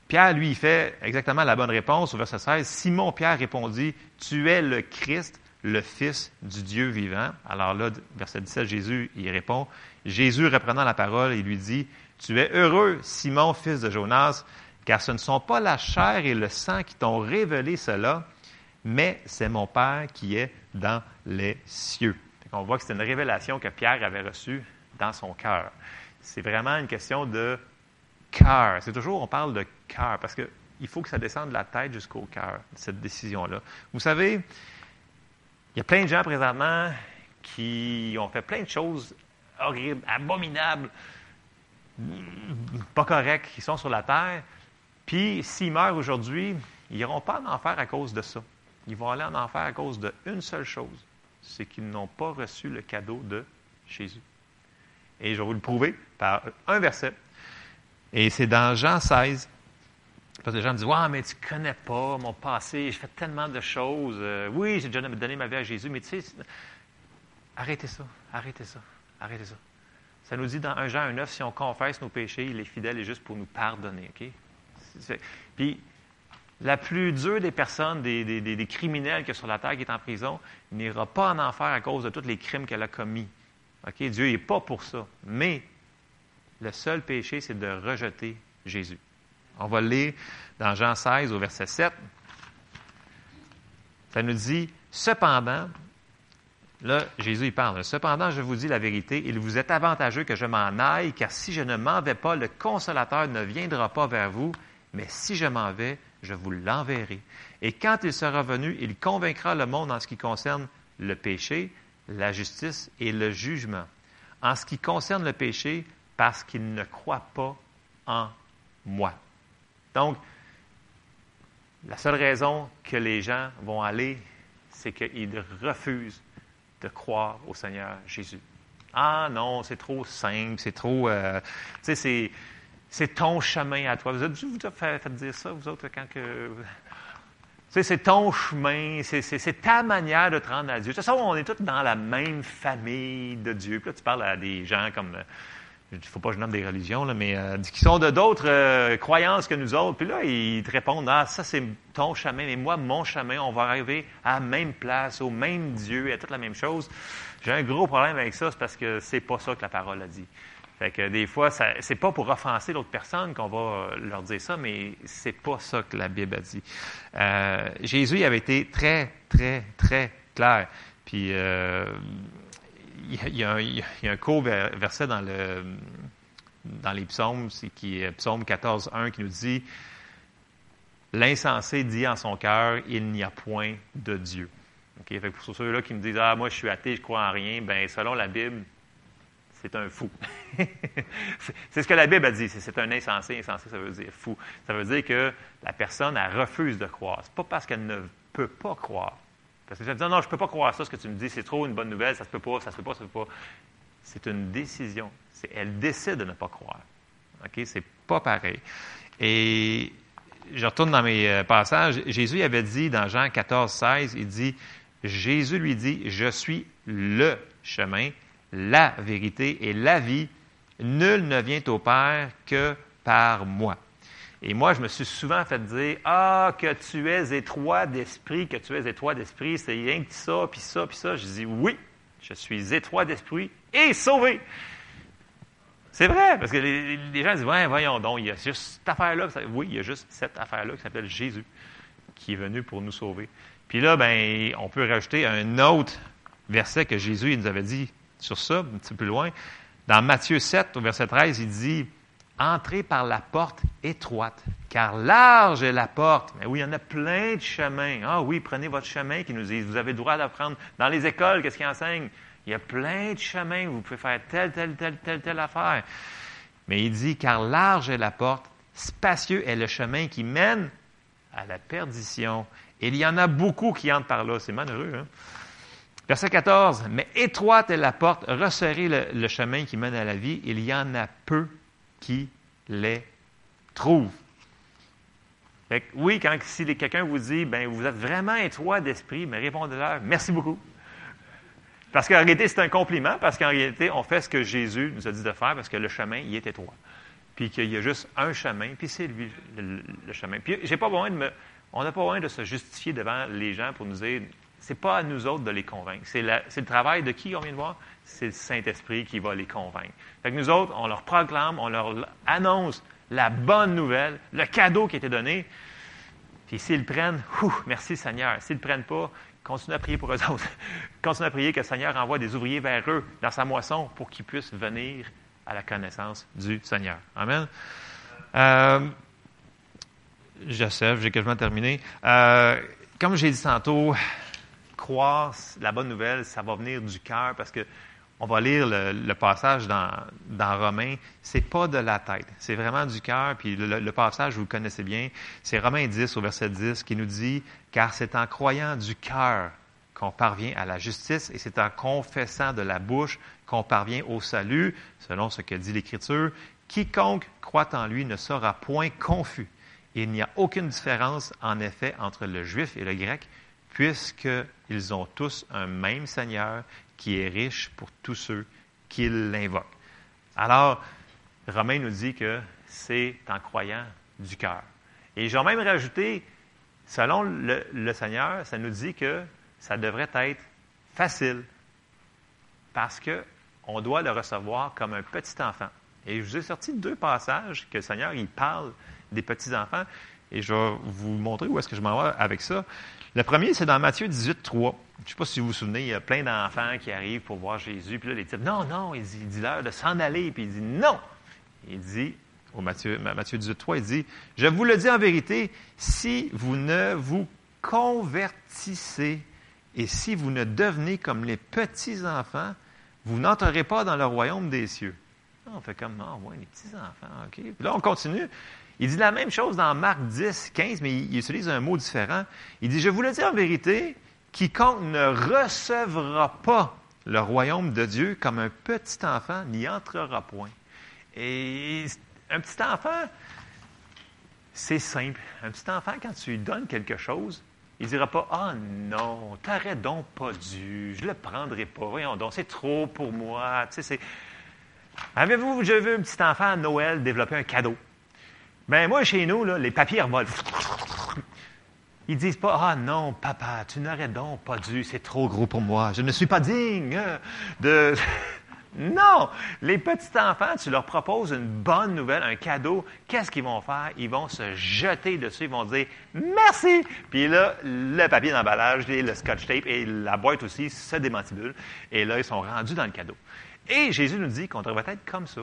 Pierre, lui, il fait exactement la bonne réponse au verset 16. Simon Pierre répondit, Tu es le Christ, le Fils du Dieu vivant. Alors là, verset 17, Jésus, il répond. Jésus, reprenant la parole, il lui dit, Tu es heureux, Simon, fils de Jonas, car ce ne sont pas la chair et le sang qui t'ont révélé cela, mais c'est mon Père qui est dans les cieux. On voit que c'est une révélation que Pierre avait reçue dans son cœur. C'est vraiment une question de cœur. C'est toujours, on parle de cœur, parce qu'il faut que ça descende de la tête jusqu'au cœur, cette décision-là. Vous savez, il y a plein de gens présentement qui ont fait plein de choses horribles, abominables, pas correctes, qui sont sur la terre. Puis, s'ils meurent aujourd'hui, ils n'iront pas en enfer à cause de ça. Ils vont aller en enfer à cause d'une seule chose, c'est qu'ils n'ont pas reçu le cadeau de Jésus. Et je vais vous le prouver par un verset. Et c'est dans Jean 16. Parce que les gens me disent Ouais, mais tu ne connais pas mon passé, j'ai fait tellement de choses. Euh, oui, j'ai déjà donné ma vie à Jésus, mais tu sais, arrêtez ça, arrêtez ça, arrêtez ça. Ça nous dit dans 1 Jean 1,9 si on confesse nos péchés, il est fidèle et juste pour nous pardonner. Puis, la plus dure des personnes, des, des- des- des criminels sur la terre qui est en prison, n'ira pas en enfer à cause de tous les crimes qu'elle a commis. Dieu n'est pas pour ça. Mais le seul péché, c'est de rejeter Jésus. On va le lire dans Jean 16 au verset 7. Ça nous dit, cependant, là, Jésus il parle, cependant, je vous dis la vérité, il vous est avantageux que je m'en aille, car si je ne m'en vais pas, le consolateur ne viendra pas vers vous, mais si je m'en vais, je vous l'enverrai. Et quand il sera venu, il convaincra le monde en ce qui concerne le péché, la justice et le jugement. En ce qui concerne le péché, parce qu'il ne croit pas en moi. Donc, la seule raison que les gens vont aller, c'est qu'ils refusent de croire au Seigneur Jésus. Ah non, c'est trop simple, c'est trop... euh, tu sais, c'est, ton chemin à toi. Vous avez vous fait, dire ça, vous autres, quand que... Tu sais, c'est ton chemin, c'est ta manière de te rendre à Dieu. De toute façon, on est tous dans la même famille de Dieu. Puis là, tu parles à des gens comme... il ne faut pas que je nomme des religions, là, mais euh, qui sont de d'autres euh, croyances que nous autres. Puis là, ils te répondent Ah, ça, c'est ton chemin, mais moi, mon chemin, on va arriver à la même place, au même Dieu, à toute la même chose. J'ai un gros problème avec ça, c'est parce que c'est pas ça que la parole a dit. Fait que des fois, ça, c'est pas pour offenser l'autre personne qu'on va euh, leur dire ça, mais c'est pas ça que la Bible a dit. Jésus il avait été très, très, très clair. Puis il y a- un- court ver- verset dans, le, dans les psaumes, qui est psaume 14, 1, qui nous dit L'insensé dit en son cœur, il n'y a point de Dieu. Pour ceux-là qui me disent Ah, moi, je suis athée, je crois en rien, ben selon la Bible, c'est un fou. C'est- ce que la Bible a dit. C'est un insensé. Insensé, ça veut dire fou. Ça veut dire que la personne, elle refuse de croire. C'est pas parce qu'elle ne peut pas croire. Parce que tu vas dire, non, je ne peux pas croire ça, ce que tu me dis, c'est trop une bonne nouvelle, ça se peut pas, ça se peut pas, ça se peut pas. C'est une décision. Elle décide de ne pas croire. OK? C'est pas pareil. Et je retourne dans mes euh, passages. Jésus avait dit dans Jean 14, 16, il dit, Jésus lui dit, je suis le chemin, la vérité et la vie. Nul ne vient au Père que par moi. Et moi, je me suis souvent fait dire Ah, que tu es étroit d'esprit, que tu es étroit d'esprit, c'est rien que ça, puis ça, puis ça. Je dis Oui, je suis étroit d'esprit et sauvé. C'est vrai, parce que les, gens disent, ouais, voyons donc, il y a juste cette affaire-là. Oui, il y a juste cette affaire-là qui s'appelle Jésus, qui est venu pour nous sauver. Puis là, ben, on peut rajouter un autre verset que Jésus il nous avait dit sur ça, un petit peu plus loin. Dans Matthieu 7, au verset 13, il dit, Entrez par la porte étroite, car large est la porte. Mais oui, il y en a plein de chemins. Ah oui, prenez votre chemin qui nous dit, vous avez le droit d'apprendre dans les écoles, qu'est-ce qu'ils enseignent? Il y a plein de chemins, vous pouvez faire telle, telle, telle, telle, telle affaire. Mais il dit, car large est la porte, spacieux est le chemin qui mène à la perdition. Et il y en a beaucoup qui entrent par là. C'est malheureux, hein? Verset 14. Mais étroite est la porte, resserrez le chemin qui mène à la vie. Il y en a peu qui les que oui, quand si quelqu'un vous dit, ben vous êtes vraiment étroit d'esprit, mais répondez-leur, merci beaucoup. Parce qu'en réalité, c'est un compliment, parce qu'en réalité, on fait ce que Jésus nous a dit de faire, parce que le chemin, il est étroit. Puis qu'il y a juste un chemin, puis c'est lui le, chemin. Puis j'ai pas besoin de me, on n'a pas besoin de se justifier devant les gens pour nous dire, c'est pas à nous autres de les convaincre. C'est le travail de qui on vient de voir? C'est le Saint-Esprit qui va les convaincre. Fait que nous autres, on leur proclame, on leur annonce la bonne nouvelle, le cadeau qui a été donné. Puis s'ils prennent, merci Seigneur. S'ils ne prennent pas, continuez à prier pour eux autres. continuez à prier que le Seigneur envoie des ouvriers vers eux dans sa moisson pour qu'ils puissent venir à la connaissance du Seigneur. Amen. Euh, Joseph, j'ai quasiment terminé. Euh, comme j'ai dit tantôt, croire la bonne nouvelle, ça va venir du cœur parce que on va lire le, passage dans, dans Romains, c'est pas de la tête, c'est vraiment du cœur. Puis le, le passage, vous le connaissez bien, c'est Romains 10 au verset 10 qui nous dit, car c'est en croyant du cœur qu'on parvient à la justice et c'est en confessant de la bouche qu'on parvient au salut, selon ce que dit l'Écriture. Quiconque croit en lui ne sera point confus. Il n'y a aucune différence, en effet, entre le juif et le grec, puisqu'ils ont tous un même Seigneur qui est riche pour tous ceux qui l'invoquent. Alors, Romain nous dit que c'est en croyant du cœur. Et j'ai même rajouté, selon le, le Seigneur, ça nous dit que ça devrait être facile parce qu'on doit le recevoir comme un petit enfant. Et je vous ai sorti deux passages que le Seigneur, il parle des petits-enfants. Et je vais vous montrer où est-ce que je m'en vais avec ça. Le premier, c'est dans Matthieu 18, 3. Je ne sais pas si vous vous souvenez, il y a plein d'enfants qui arrivent pour voir Jésus. Puis là, les types, non, non, il dit, il dit leur de s'en aller. Puis il dit, non. Il dit, au Matthieu, Matthieu 18, 3, il dit, je vous le dis en vérité, si vous ne vous convertissez et si vous ne devenez comme les petits-enfants, vous n'entrerez pas dans le royaume des cieux. On fait comme, ah, les petits-enfants, OK. Puis là, on continue. Il dit la même chose dans Marc 10, 15, mais il, il utilise un mot différent. Il dit, je vous le dis en vérité, quiconque ne recevra pas le royaume de Dieu comme un petit enfant n'y entrera point. Et un petit enfant, c'est simple. Un petit enfant, quand tu lui donnes quelque chose, il ne dira pas Ah non, t'aurais donc pas dû, je ne le prendrai pas, voyons donc, c'est trop pour moi. Avez-vous déjà vu un petit enfant à Noël développer un cadeau? Ben moi, chez nous, là, les papiers revolent. Ils disent pas Ah non, papa, tu n'aurais donc pas dû, c'est trop gros pour moi, je ne suis pas digne de. non! Les petits enfants, tu leur proposes une bonne nouvelle, un cadeau, qu'est-ce qu'ils vont faire? Ils vont se jeter dessus, ils vont dire merci! Puis là, le papier d'emballage, le scotch tape et la boîte aussi se démantibule. Et là, ils sont rendus dans le cadeau. Et Jésus nous dit qu'on devrait être comme ça.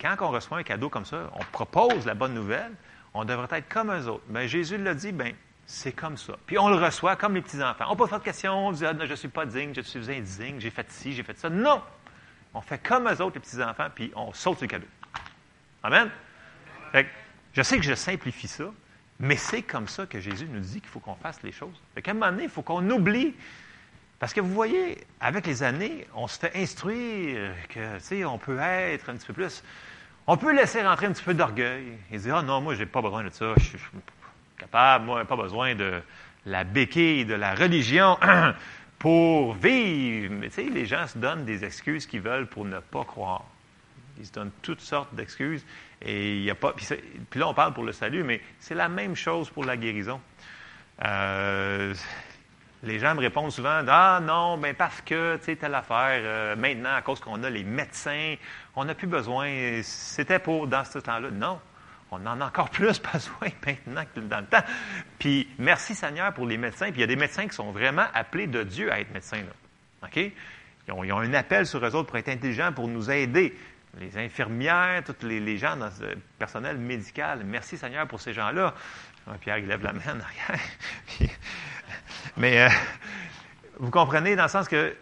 Quand on reçoit un cadeau comme ça, on propose la bonne nouvelle, on devrait être comme eux autres. Mais Jésus l'a dit, ben c'est comme ça. Puis on le reçoit comme les petits-enfants. On ne pose pas de questions, on dit ah, non, je ne suis pas digne, je suis indigne, j'ai fait ci, j'ai fait ça. Non! On fait comme eux autres, les petits-enfants, puis on saute le cadeau. Amen? Fait que, je sais que je simplifie ça, mais c'est comme ça que Jésus nous dit qu'il faut qu'on fasse les choses. Fait qu'à un moment donné, il faut qu'on oublie. Parce que vous voyez, avec les années, on se fait instruire que, tu sais, on peut être un petit peu plus. On peut laisser rentrer un petit peu d'orgueil et dire Ah non, moi, j'ai pas besoin de ça, je suis capable, moi, pas besoin de la béquille de la religion pour vivre. Mais tu sais, les gens se donnent des excuses qu'ils veulent pour ne pas croire. Ils se donnent toutes sortes d'excuses. Et il a pas. Puis, puis, là, on parle pour le salut, mais c'est la même chose pour la guérison. Euh, les gens me répondent souvent Ah non, ben parce que, tu sais, telle affaire, euh, maintenant, à cause qu'on a les médecins, on n'a plus besoin. C'était pour dans ce temps-là. Non, on en a encore plus besoin maintenant que dans le temps. Puis merci Seigneur pour les médecins. Puis il y a des médecins qui sont vraiment appelés de Dieu à être médecins. Là. OK? Ils ont, un appel sur eux autres pour être intelligents, pour nous aider. Les infirmières, tous les, les gens dans le personnel médical. Merci Seigneur pour ces gens-là. Pierre, il lève la main en arrière. Mais euh, vous comprenez dans le sens que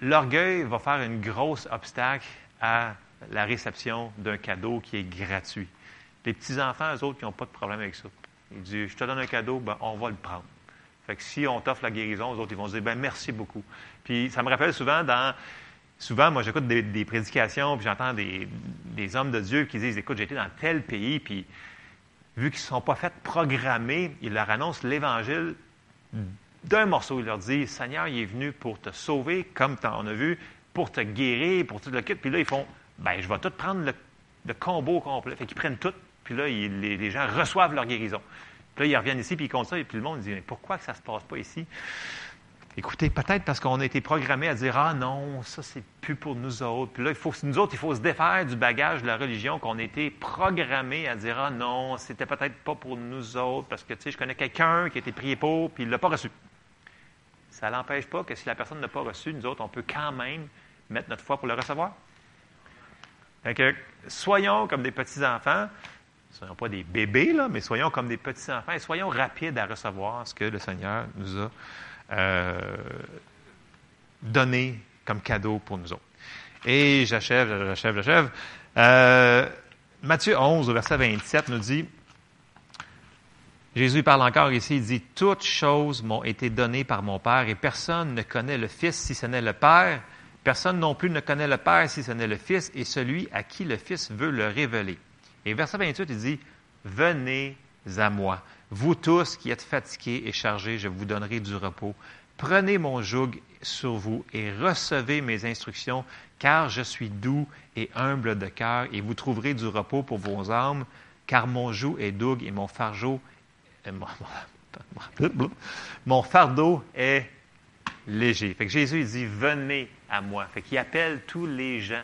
l'orgueil va faire une grosse obstacle à la réception d'un cadeau qui est gratuit. Les petits-enfants, eux autres, qui n'ont pas de problème avec ça. Ils disent, je te donne un cadeau, ben, on va le prendre. Fait que si on t'offre la guérison, eux autres, ils vont se dire, ben, merci beaucoup. Puis ça me rappelle souvent dans... Souvent, moi, j'écoute des, des prédications, puis j'entends des, des hommes de Dieu qui disent, écoute, j'ai été dans tel pays, puis vu qu'ils ne sont pas faits programmer, ils leur annoncent l'Évangile d'un morceau. Il leur dit, Seigneur, il est venu pour te sauver, comme on a vu, pour te guérir, pour tout le kit. Puis là, ils font, ben, je vais tout prendre le, combo complet. Fait qu'ils prennent tout, puis là, les gens reçoivent leur guérison. Puis là, ils reviennent ici, puis ils comptent ça, et puis le monde dit, mais pourquoi que ça ne se passe pas ici? Écoutez, peut-être parce qu'on a été programmé à dire Ah non, ça c'est plus pour nous autres. Puis là, il faut, nous autres, il faut se défaire du bagage de la religion qu'on a été programmé à dire Ah non, c'était peut-être pas pour nous autres, parce que tu sais, je connais quelqu'un qui a été prié pour, puis il ne l'a pas reçu. Ça n'empêche pas que si la personne n'a pas reçu, nous autres, on peut quand même mettre notre foi pour le recevoir. Fait que, soyons comme des petits-enfants, soyons pas des bébés, là, mais soyons comme des petits-enfants et soyons rapides à recevoir ce que le Seigneur nous a euh, donné comme cadeau pour nous autres. Et j'achève, j'achève, j'achève. Euh, Matthieu 11, au verset 27, nous dit, Jésus parle encore ici, il dit, Toutes choses m'ont été données par mon Père et personne ne connaît le Fils si ce n'est le Père. Personne non plus ne connaît le Père si ce n'est le Fils et celui à qui le Fils veut le révéler. Et verset 28, il dit, Venez à moi, vous tous qui êtes fatigués et chargés, je vous donnerai du repos. Prenez mon joug sur vous et recevez mes instructions, car je suis doux et humble de cœur, et vous trouverez du repos pour vos âmes, car mon joug est doux et mon fardeau, euh, mon, fardeau est léger. Fait que Jésus il dit venez à moi. Fait appelle tous les gens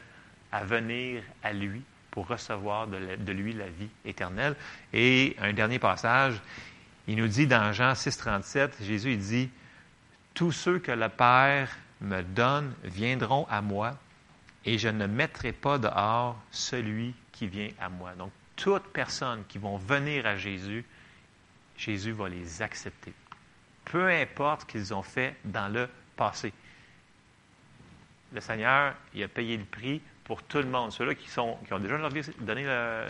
à venir à lui pour recevoir de, lui la vie éternelle. Et un dernier passage, il nous dit dans Jean 6, 37, Jésus il dit Tous ceux que le Père me donne viendront à moi, et je ne mettrai pas dehors celui qui vient à moi. Donc, toute personne qui vont venir à Jésus, Jésus va les accepter. Peu importe ce qu'ils ont fait dans le passé. Le Seigneur, il a payé le prix pour tout le monde. Ceux-là qui, qui ont déjà donné le-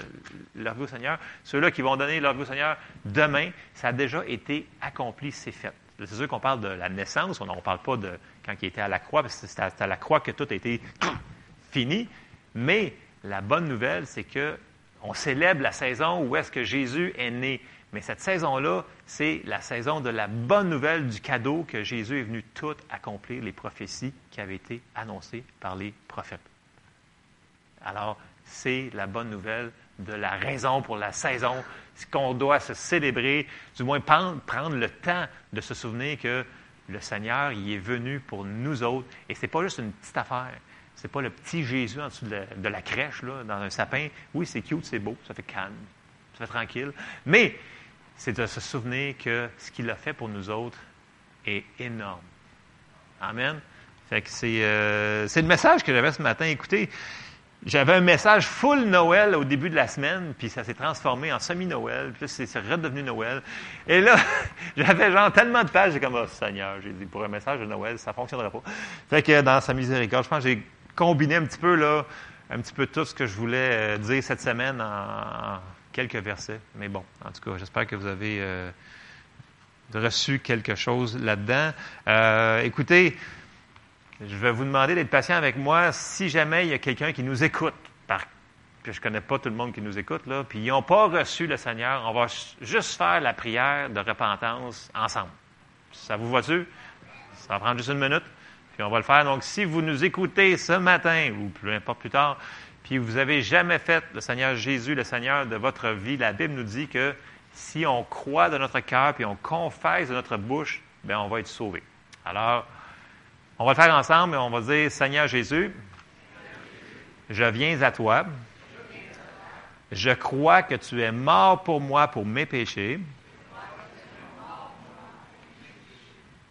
leur vie au Seigneur, ceux-là qui vont donner leur vie au Seigneur demain, ça a déjà été accompli, c'est fait. C'est sûr qu'on parle de la naissance, on ne parle pas de quand il était à la croix, parce que c'est à, à la croix que tout a été fini. Mais la bonne nouvelle, c'est que on célèbre la saison où est-ce que Jésus est né. Mais cette saison-là, c'est la saison de la bonne nouvelle du cadeau que Jésus est venu tout accomplir les prophéties qui avaient été annoncées par les prophètes. Alors, c'est la bonne nouvelle de la raison pour la saison, ce qu'on doit se célébrer, du moins prendre, le temps de se souvenir que le Seigneur, il est venu pour nous autres. Et ce n'est pas juste une petite affaire. Ce n'est pas le petit Jésus en dessous de la, crèche, là, dans un sapin. Oui, c'est cute, c'est beau, ça fait calme, ça fait tranquille. Mais c'est de se souvenir que ce qu'il a fait pour nous autres est énorme. Amen. Fait c'est, euh, c'est le message que j'avais ce matin. Écoutez, j'avais un message full Noël au début de la semaine, puis ça s'est transformé en semi-Noël, puis c'est, redevenu Noël. Et là, j'avais genre tellement de pages, j'ai comme, oh Seigneur, j'ai dit, pour un message de Noël, ça ne fonctionnera pas. Fait que dans sa miséricorde, je pense que j'ai combiné un petit peu, là, un petit peu tout ce que je voulais euh, dire cette semaine en, en quelques versets. Mais bon, en tout cas, j'espère que vous avez euh, reçu quelque chose là-dedans. Euh, écoutez, je vais vous demander d'être patient avec moi si jamais il y a quelqu'un qui nous écoute. Puis je ne connais pas tout le monde qui nous écoute, là, puis ils n'ont pas reçu le Seigneur. On va juste faire la prière de repentance ensemble. Ça vous va-tu? Ça va prendre juste une minute, puis on va le faire. Donc, si vous nous écoutez ce matin, ou peu importe plus tard, puis vous n'avez jamais fait le Seigneur Jésus, le Seigneur de votre vie, la Bible nous dit que si on croit de notre cœur, puis on confesse de notre bouche, bien, on va être sauvé. Alors, on va le faire ensemble et on va dire, Seigneur Jésus, je viens à toi. Je crois que tu es mort pour moi pour mes péchés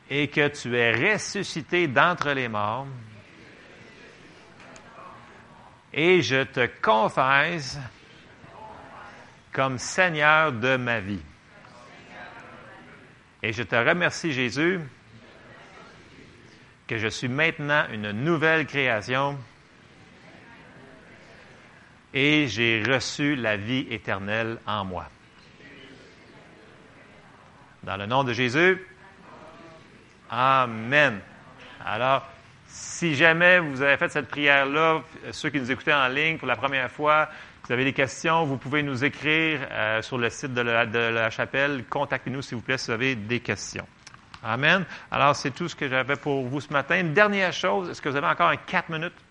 et que tu es ressuscité d'entre les morts. Et je te confesse comme Seigneur de ma vie. Et je te remercie, Jésus, que je suis maintenant une nouvelle création et j'ai reçu la vie éternelle en moi. Dans le nom de Jésus, Amen. Alors, si jamais vous avez fait cette prière-là, ceux qui nous écoutaient en ligne pour la première fois, vous avez des questions, vous pouvez nous écrire euh, sur le site de la, de la chapelle. Contactez-nous, s'il vous plaît, si vous avez des questions. Amen. Alors, c'est tout ce que j'avais pour vous ce matin. Une dernière chose, est-ce que vous avez encore un quatre minutes?